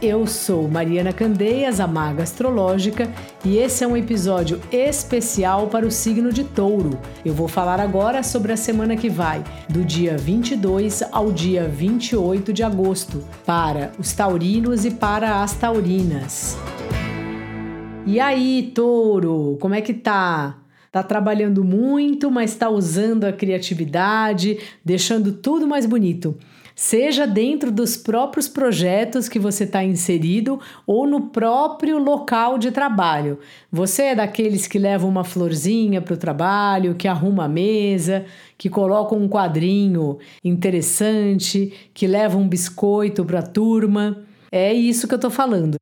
Eu sou Mariana Candeias, a maga astrológica, e esse é um episódio especial para o signo de Touro. Eu vou falar agora sobre a semana que vai, do dia 22 ao dia 28 de agosto, para os taurinos e para as taurinas. E aí, Touro, como é que tá? Tá trabalhando muito, mas está usando a criatividade, deixando tudo mais bonito seja dentro dos próprios projetos que você está inserido ou no próprio local de trabalho. Você é daqueles que levam uma florzinha para o trabalho, que arruma a mesa, que coloca um quadrinho interessante, que leva um biscoito para a turma. É isso que eu estou falando.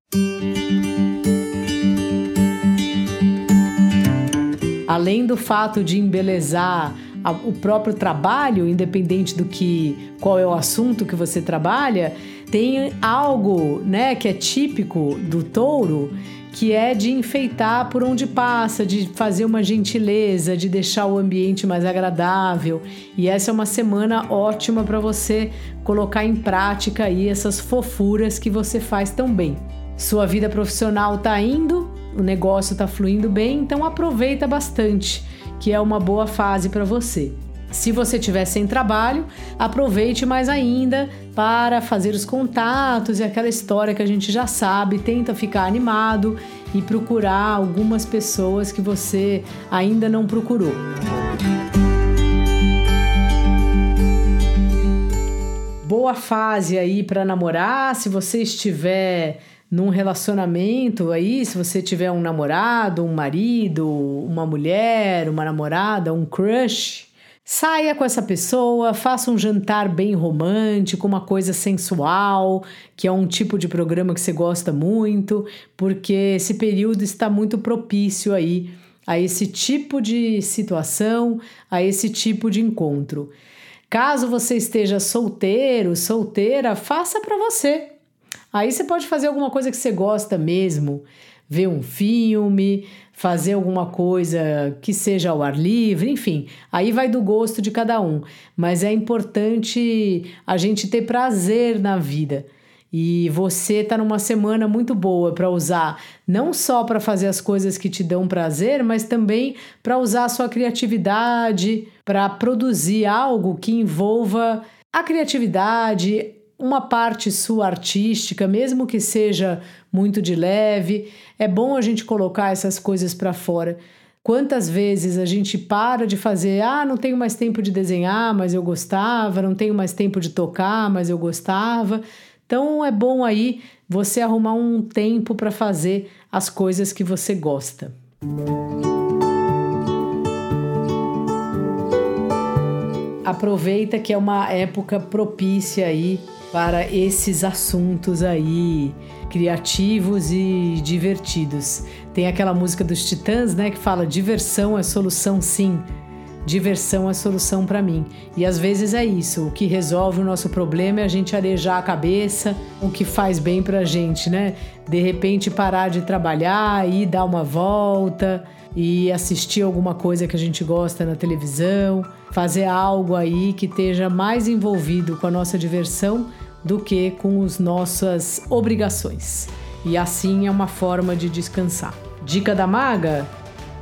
Além do fato de embelezar o próprio trabalho, independente do que qual é o assunto que você trabalha, tem algo, né, que é típico do touro, que é de enfeitar por onde passa, de fazer uma gentileza, de deixar o ambiente mais agradável. E essa é uma semana ótima para você colocar em prática aí essas fofuras que você faz tão bem. Sua vida profissional tá indo, o negócio tá fluindo bem, então aproveita bastante que é uma boa fase para você. Se você estiver sem trabalho, aproveite mais ainda para fazer os contatos e aquela história que a gente já sabe, tenta ficar animado e procurar algumas pessoas que você ainda não procurou. Boa fase aí para namorar, se você estiver num relacionamento aí, se você tiver um namorado, um marido, uma mulher, uma namorada, um crush, saia com essa pessoa, faça um jantar bem romântico, uma coisa sensual, que é um tipo de programa que você gosta muito, porque esse período está muito propício aí a esse tipo de situação, a esse tipo de encontro. Caso você esteja solteiro, solteira, faça para você Aí você pode fazer alguma coisa que você gosta mesmo, ver um filme, fazer alguma coisa que seja ao ar livre, enfim, aí vai do gosto de cada um. Mas é importante a gente ter prazer na vida. E você está numa semana muito boa para usar, não só para fazer as coisas que te dão prazer, mas também para usar a sua criatividade, para produzir algo que envolva a criatividade, uma parte sua artística, mesmo que seja muito de leve, é bom a gente colocar essas coisas para fora. Quantas vezes a gente para de fazer, ah, não tenho mais tempo de desenhar, mas eu gostava, não tenho mais tempo de tocar, mas eu gostava. Então é bom aí você arrumar um tempo para fazer as coisas que você gosta. Aproveita que é uma época propícia aí para esses assuntos aí criativos e divertidos. Tem aquela música dos Titãs, né, que fala diversão é solução sim. Diversão é solução para mim. E às vezes é isso. O que resolve o nosso problema é a gente arejar a cabeça, o que faz bem pra gente, né? De repente parar de trabalhar e dar uma volta e assistir alguma coisa que a gente gosta na televisão, fazer algo aí que esteja mais envolvido com a nossa diversão do que com as nossas obrigações. E assim é uma forma de descansar. Dica da maga: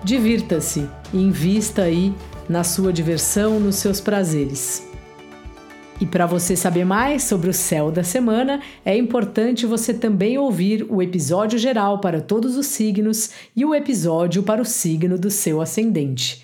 divirta-se e invista aí na sua diversão, nos seus prazeres. E para você saber mais sobre o céu da semana, é importante você também ouvir o episódio geral para todos os signos e o episódio para o signo do seu ascendente.